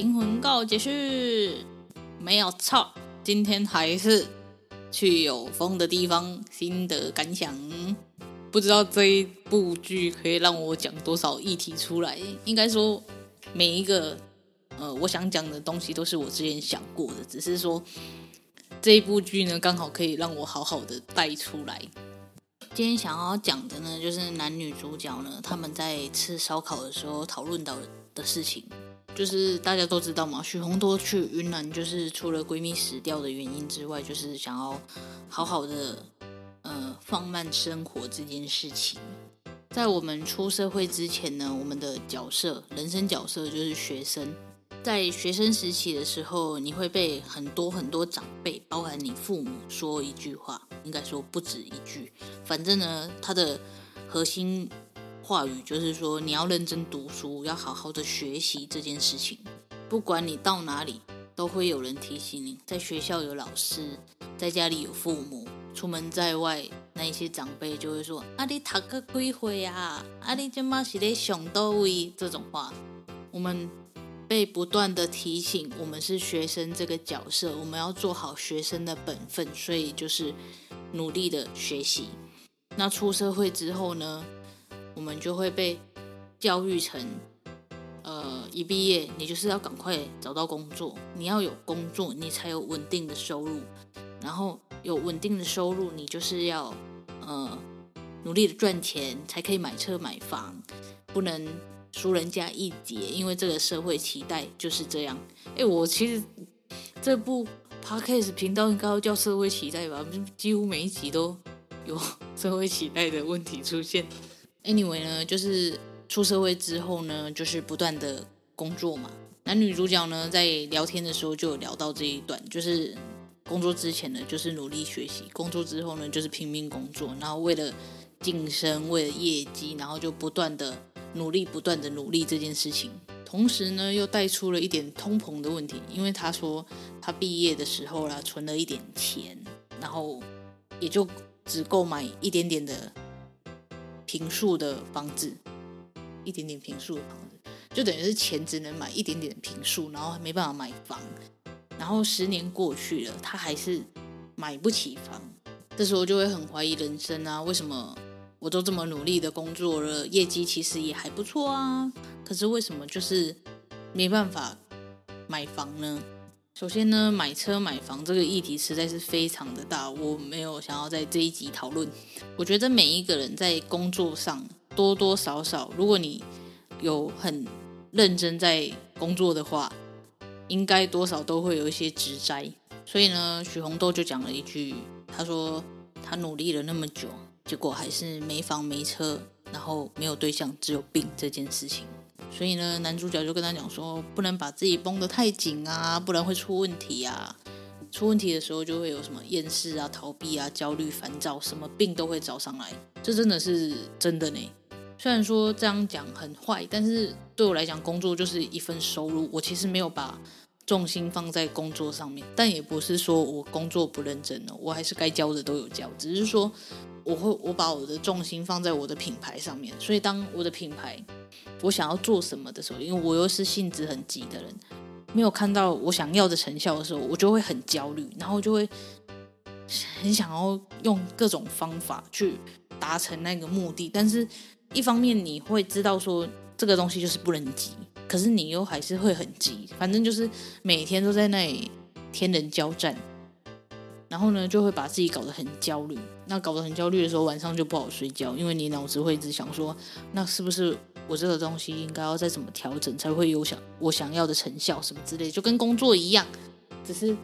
灵魂告解室没有错，今天还是去有风的地方，心得感想。不知道这一部剧可以让我讲多少议题出来？应该说每一个呃，我想讲的东西都是我之前想过的，只是说这一部剧呢，刚好可以让我好好的带出来。今天想要讲的呢，就是男女主角呢，他们在吃烧烤的时候讨论到的事情。就是大家都知道嘛，许红多去云南，就是除了闺蜜死掉的原因之外，就是想要好好的呃放慢生活这件事情。在我们出社会之前呢，我们的角色人生角色就是学生。在学生时期的时候，你会被很多很多长辈，包含你父母说一句话，应该说不止一句，反正呢，他的核心。话语就是说，你要认真读书，要好好的学习这件事情。不管你到哪里，都会有人提醒你。在学校有老师，在家里有父母，出门在外，那一些长辈就会说：“啊，你读个几岁啊？啊，你这么是在上到位？”这种话，我们被不断的提醒，我们是学生这个角色，我们要做好学生的本分，所以就是努力的学习。那出社会之后呢？我们就会被教育成，呃，一毕业你就是要赶快找到工作，你要有工作，你才有稳定的收入，然后有稳定的收入，你就是要呃努力的赚钱，才可以买车买房，不能输人家一截，因为这个社会期待就是这样。哎，我其实这部 Podcast 频道应该要叫社会期待吧，几乎每一集都有 社会期待的问题出现。Anyway 呢，就是出社会之后呢，就是不断的工作嘛。男女主角呢，在聊天的时候就有聊到这一段，就是工作之前呢，就是努力学习；工作之后呢，就是拼命工作，然后为了晋升，为了业绩，然后就不断的努力，不断的努力这件事情。同时呢，又带出了一点通膨的问题，因为他说他毕业的时候啦，存了一点钱，然后也就只够买一点点的。平数的房子，一点点平数的房子，就等于是钱只能买一点点平数，然后没办法买房。然后十年过去了，他还是买不起房。这时候就会很怀疑人生啊，为什么我都这么努力的工作了，业绩其实也还不错啊，可是为什么就是没办法买房呢？首先呢，买车买房这个议题实在是非常的大，我没有想要在这一集讨论。我觉得每一个人在工作上多多少少，如果你有很认真在工作的话，应该多少都会有一些职灾。所以呢，许红豆就讲了一句，他说他努力了那么久，结果还是没房没车，然后没有对象，只有病这件事情。所以呢，男主角就跟他讲说，不能把自己绷得太紧啊，不然会出问题啊。出问题的时候就会有什么厌世啊、逃避啊、焦虑、烦躁，什么病都会找上来。这真的是真的呢。虽然说这样讲很坏，但是对我来讲，工作就是一份收入。我其实没有把重心放在工作上面，但也不是说我工作不认真了，我还是该交的都有交，只是说我会我把我的重心放在我的品牌上面，所以当我的品牌我想要做什么的时候，因为我又是性子很急的人，没有看到我想要的成效的时候，我就会很焦虑，然后就会很想要用各种方法去达成那个目的。但是，一方面你会知道说这个东西就是不能急，可是你又还是会很急，反正就是每天都在那里天人交战。然后呢，就会把自己搞得很焦虑。那搞得很焦虑的时候，晚上就不好睡觉，因为你脑子会一直想说，那是不是我这个东西应该要再怎么调整，才会有想我想要的成效什么之类，就跟工作一样。只是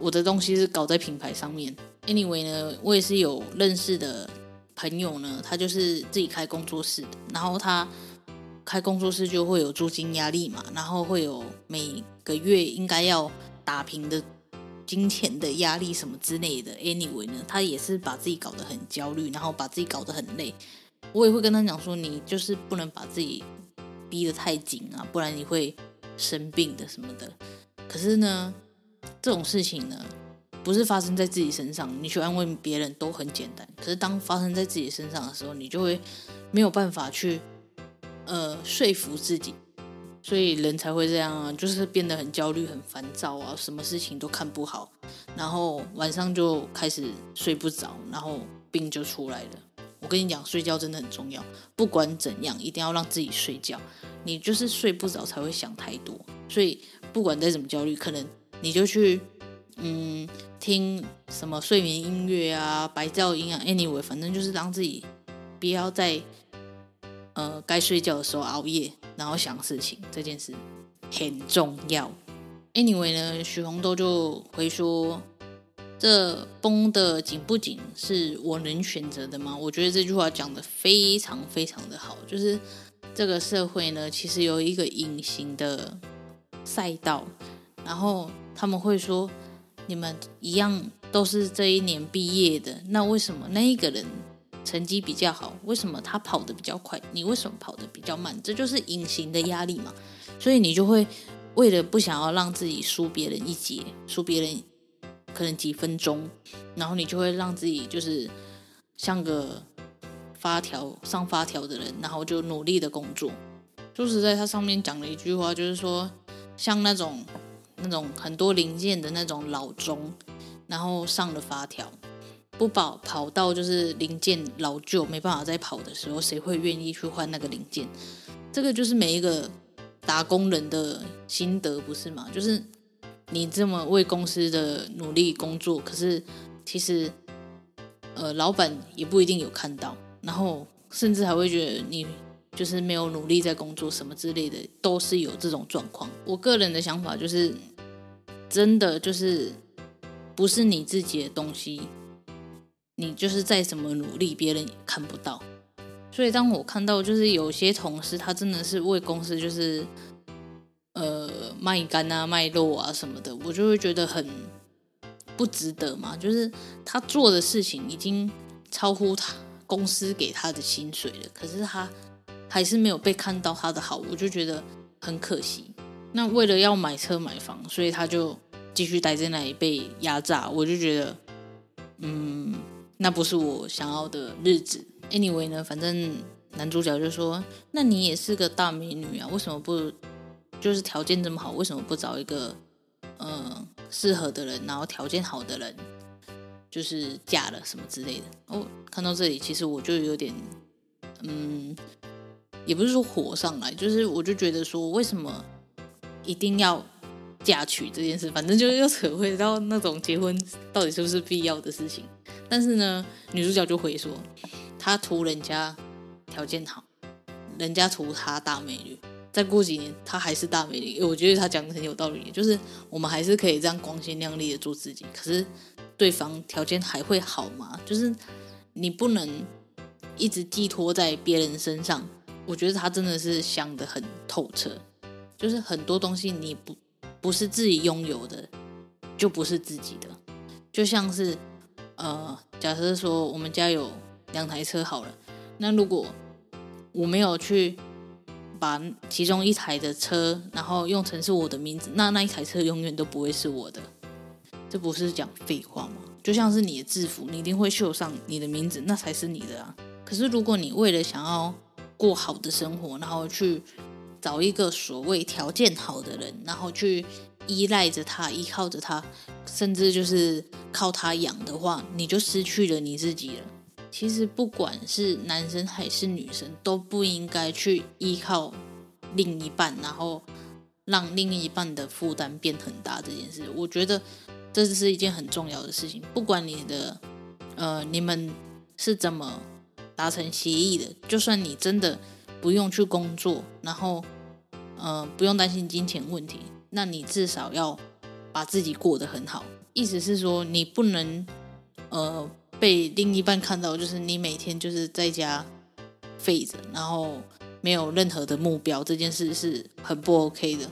我的东西是搞在品牌上面。Anyway 呢，我也是有认识的朋友呢，他就是自己开工作室的，然后他开工作室就会有租金压力嘛，然后会有每个月应该要打平的。金钱的压力什么之类的，anyway 呢，他也是把自己搞得很焦虑，然后把自己搞得很累。我也会跟他讲说，你就是不能把自己逼得太紧啊，不然你会生病的什么的。可是呢，这种事情呢，不是发生在自己身上，你去安慰别人都很简单。可是当发生在自己身上的时候，你就会没有办法去呃说服自己。所以人才会这样啊，就是变得很焦虑、很烦躁啊，什么事情都看不好，然后晚上就开始睡不着，然后病就出来了。我跟你讲，睡觉真的很重要，不管怎样，一定要让自己睡觉。你就是睡不着才会想太多，所以不管再怎么焦虑，可能你就去嗯听什么睡眠音乐啊、白噪音啊，anyway，反正就是让自己不要在呃该睡觉的时候熬夜。然后想事情这件事很重要。Anyway 呢，许红豆就回说：“这绷的紧不紧是我能选择的吗？”我觉得这句话讲得非常非常的好。就是这个社会呢，其实有一个隐形的赛道，然后他们会说：“你们一样都是这一年毕业的，那为什么那一个人？”成绩比较好，为什么他跑得比较快？你为什么跑得比较慢？这就是隐形的压力嘛。所以你就会为了不想要让自己输别人一截，输别人可能几分钟，然后你就会让自己就是像个发条上发条的人，然后就努力的工作。说实在，他上面讲了一句话，就是说像那种那种很多零件的那种老钟，然后上了发条。不跑跑到就是零件老旧没办法再跑的时候，谁会愿意去换那个零件？这个就是每一个打工人的心得，不是吗？就是你这么为公司的努力工作，可是其实呃老板也不一定有看到，然后甚至还会觉得你就是没有努力在工作什么之类的，都是有这种状况。我个人的想法就是，真的就是不是你自己的东西。你就是再怎么努力，别人也看不到。所以当我看到就是有些同事，他真的是为公司就是呃卖肝啊、卖肉啊什么的，我就会觉得很不值得嘛。就是他做的事情已经超乎他公司给他的薪水了，可是他还是没有被看到他的好，我就觉得很可惜。那为了要买车买房，所以他就继续待在那里被压榨，我就觉得嗯。那不是我想要的日子。Anyway 呢，反正男主角就说：“那你也是个大美女啊，为什么不就是条件这么好，为什么不找一个嗯适合的人，然后条件好的人，就是嫁了什么之类的？”哦，看到这里，其实我就有点嗯，也不是说火上来，就是我就觉得说，为什么一定要嫁娶这件事？反正就是又扯回到那种结婚到底是不是必要的事情。但是呢，女主角就会说，她图人家条件好，人家图她大美女，再过几年她还是大美女。我觉得她讲的很有道理，就是我们还是可以这样光鲜亮丽的做自己，可是对方条件还会好吗？就是你不能一直寄托在别人身上。我觉得她真的是想得很透彻，就是很多东西你不不是自己拥有的，就不是自己的，就像是。呃，假设说我们家有两台车好了，那如果我没有去把其中一台的车，然后用成是我的名字，那那一台车永远都不会是我的，这不是讲废话吗？就像是你的制服，你一定会绣上你的名字，那才是你的啊。可是如果你为了想要过好的生活，然后去找一个所谓条件好的人，然后去依赖着他，依靠着他，甚至就是靠他养的话，你就失去了你自己了。其实不管是男生还是女生，都不应该去依靠另一半，然后让另一半的负担变很大这件事。我觉得这是一件很重要的事情。不管你的呃，你们是怎么。达成协议的，就算你真的不用去工作，然后呃不用担心金钱问题，那你至少要把自己过得很好。意思是说，你不能呃被另一半看到，就是你每天就是在家废着，然后没有任何的目标，这件事是很不 OK 的，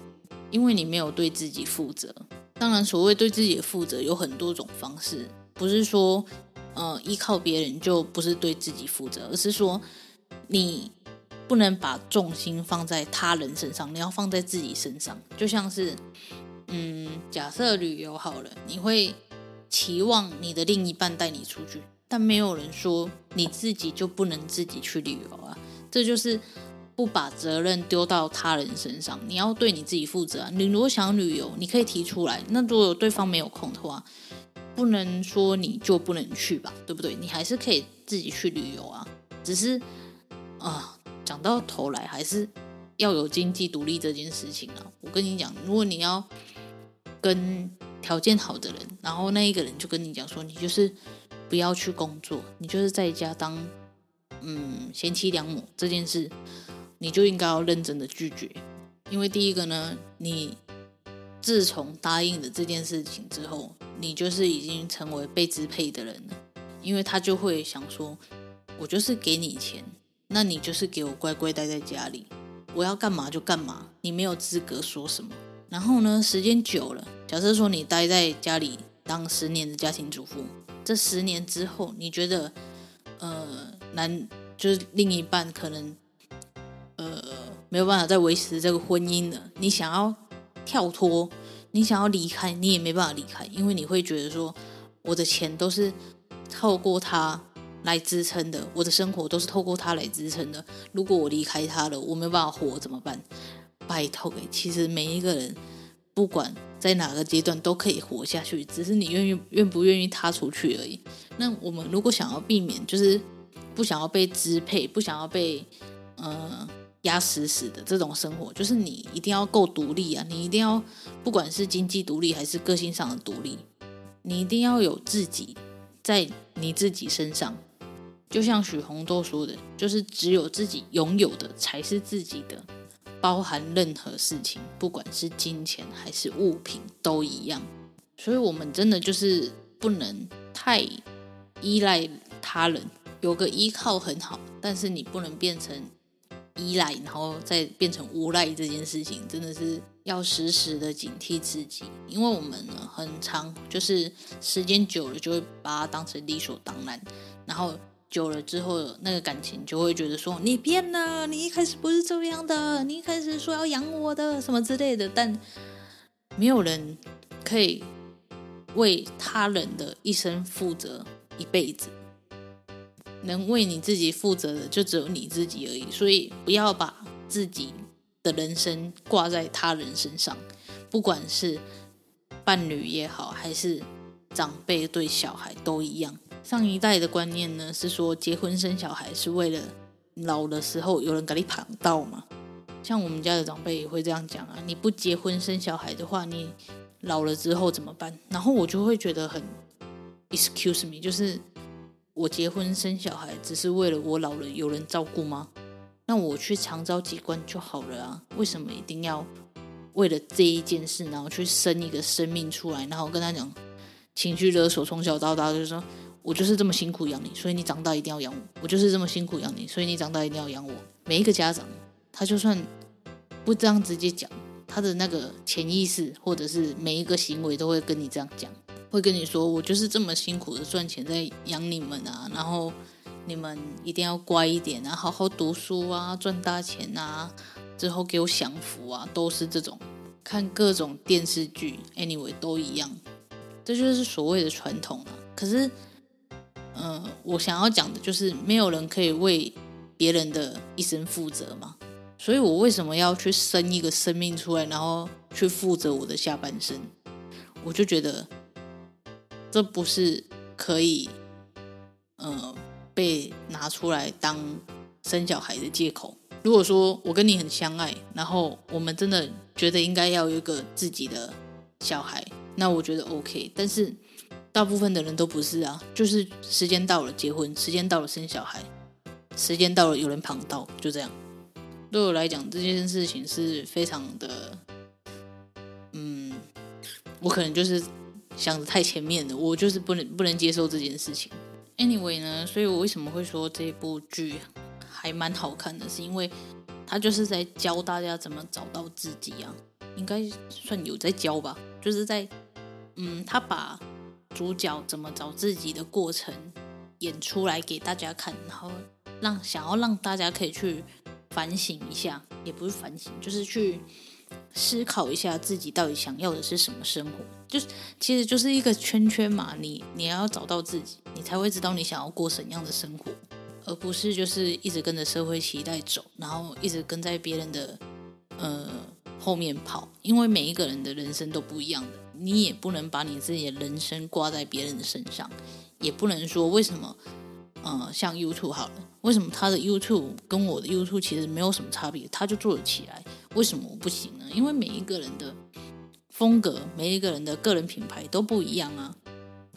因为你没有对自己负责。当然，所谓对自己的负责有很多种方式，不是说。呃，依靠别人就不是对自己负责，而是说你不能把重心放在他人身上，你要放在自己身上。就像是，嗯，假设旅游好了，你会期望你的另一半带你出去，但没有人说你自己就不能自己去旅游啊。这就是不把责任丢到他人身上，你要对你自己负责。你如果想旅游，你可以提出来，那如果对方没有空的话。不能说你就不能去吧，对不对？你还是可以自己去旅游啊。只是啊，讲到头来还是要有经济独立这件事情啊。我跟你讲，如果你要跟条件好的人，然后那一个人就跟你讲说，你就是不要去工作，你就是在家当嗯贤妻良母这件事，你就应该要认真的拒绝。因为第一个呢，你自从答应了这件事情之后。你就是已经成为被支配的人了，因为他就会想说，我就是给你钱，那你就是给我乖乖待在家里，我要干嘛就干嘛，你没有资格说什么。然后呢，时间久了，假设说你待在家里当十年的家庭主妇，这十年之后，你觉得，呃，男就是另一半可能，呃，没有办法再维持这个婚姻了，你想要跳脱。你想要离开，你也没办法离开，因为你会觉得说，我的钱都是透过他来支撑的，我的生活都是透过他来支撑的。如果我离开他了，我没有办法活怎么办？拜托，其实每一个人不管在哪个阶段都可以活下去，只是你愿意愿不愿意踏出去而已。那我们如果想要避免，就是不想要被支配，不想要被呃。压死死的这种生活，就是你一定要够独立啊！你一定要，不管是经济独立还是个性上的独立，你一定要有自己在你自己身上。就像许红豆说的，就是只有自己拥有的才是自己的，包含任何事情，不管是金钱还是物品都一样。所以，我们真的就是不能太依赖他人，有个依靠很好，但是你不能变成。依赖，然后再变成无赖这件事情，真的是要时时的警惕自己，因为我们呢，很常就是时间久了就会把它当成理所当然，然后久了之后，那个感情就会觉得说你变了，你一开始不是这样的，你一开始说要养我的什么之类的，但没有人可以为他人的一生负责一辈子。能为你自己负责的就只有你自己而已，所以不要把自己的人生挂在他人身上，不管是伴侣也好，还是长辈对小孩都一样。上一代的观念呢，是说结婚生小孩是为了老的时候有人给你捧到嘛。像我们家的长辈也会这样讲啊，你不结婚生小孩的话，你老了之后怎么办？然后我就会觉得很 excuse me，就是。我结婚生小孩只是为了我老了有人照顾吗？那我去长招机关就好了啊！为什么一定要为了这一件事，然后去生一个生命出来，然后跟他讲情绪勒索，从小到大就是说我就是这么辛苦养你，所以你长大一定要养我。我就是这么辛苦养你，所以你长大一定要养我。每一个家长，他就算不这样直接讲，他的那个潜意识或者是每一个行为都会跟你这样讲。会跟你说，我就是这么辛苦的赚钱在养你们啊，然后你们一定要乖一点啊，好好读书啊，赚大钱啊，之后给我享福啊，都是这种看各种电视剧，anyway 都一样，这就是所谓的传统啊。可是，呃，我想要讲的就是，没有人可以为别人的一生负责嘛。所以我为什么要去生一个生命出来，然后去负责我的下半生？我就觉得这不是可以，呃，被拿出来当生小孩的借口。如果说我跟你很相爱，然后我们真的觉得应该要有一个自己的小孩，那我觉得 OK。但是大部分的人都不是啊，就是时间到了结婚，时间到了生小孩，时间到了有人旁道，就这样。对我来讲，这件事情是非常的，嗯，我可能就是想的太前面了，我就是不能不能接受这件事情。Anyway 呢，所以我为什么会说这部剧还蛮好看的，是因为他就是在教大家怎么找到自己啊，应该算有在教吧，就是在，嗯，他把主角怎么找自己的过程演出来给大家看，然后让想要让大家可以去。反省一下，也不是反省，就是去思考一下自己到底想要的是什么生活。就是其实就是一个圈圈嘛，你你要找到自己，你才会知道你想要过怎样的生活，而不是就是一直跟着社会期待走，然后一直跟在别人的呃后面跑。因为每一个人的人生都不一样的，你也不能把你自己的人生挂在别人的身上，也不能说为什么。呃，像 YouTube 好了，为什么他的 YouTube 跟我的 YouTube 其实没有什么差别，他就做得起来？为什么我不行呢？因为每一个人的风格，每一个人的个人品牌都不一样啊。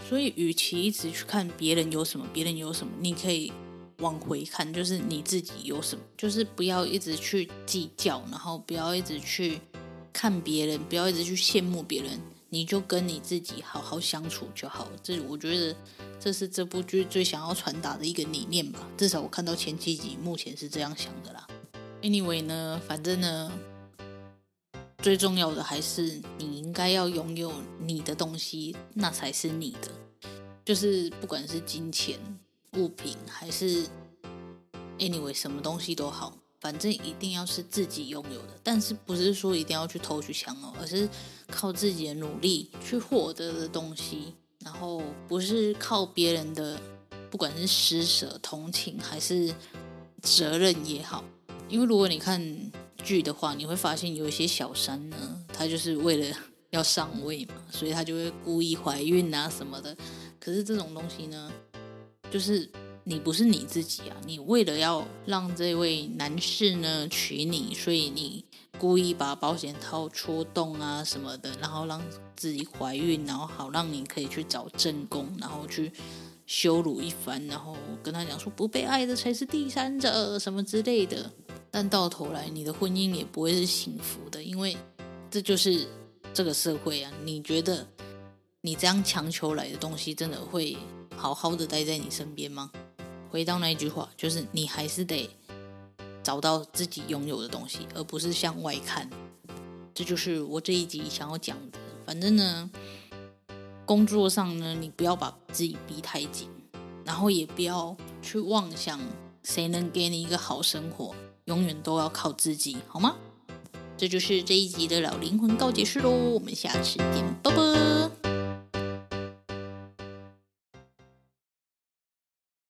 所以，与其一直去看别人有什么，别人有什么，你可以往回看，就是你自己有什么，就是不要一直去计较，然后不要一直去看别人，不要一直去羡慕别人。你就跟你自己好好相处就好，这我觉得这是这部剧最想要传达的一个理念吧。至少我看到前几集，目前是这样想的啦。Anyway 呢，反正呢，最重要的还是你应该要拥有你的东西，那才是你的。就是不管是金钱、物品，还是 Anyway 什么东西都好。反正一定要是自己拥有的，但是不是说一定要去偷去抢哦，而是靠自己的努力去获得的东西，然后不是靠别人的，不管是施舍、同情还是责任也好。因为如果你看剧的话，你会发现有一些小三呢，他就是为了要上位嘛，所以他就会故意怀孕啊什么的。可是这种东西呢，就是。你不是你自己啊！你为了要让这位男士呢娶你，所以你故意把保险套戳洞啊什么的，然后让自己怀孕，然后好让你可以去找正宫，然后去羞辱一番，然后跟他讲说不被爱的才是第三者什么之类的。但到头来你的婚姻也不会是幸福的，因为这就是这个社会啊！你觉得你这样强求来的东西，真的会好好的待在你身边吗？回到那句话，就是你还是得找到自己拥有的东西，而不是向外看。这就是我这一集想要讲的。反正呢，工作上呢，你不要把自己逼太紧，然后也不要去妄想谁能给你一个好生活，永远都要靠自己，好吗？这就是这一集的老灵魂告解室喽。我们下次见，拜拜。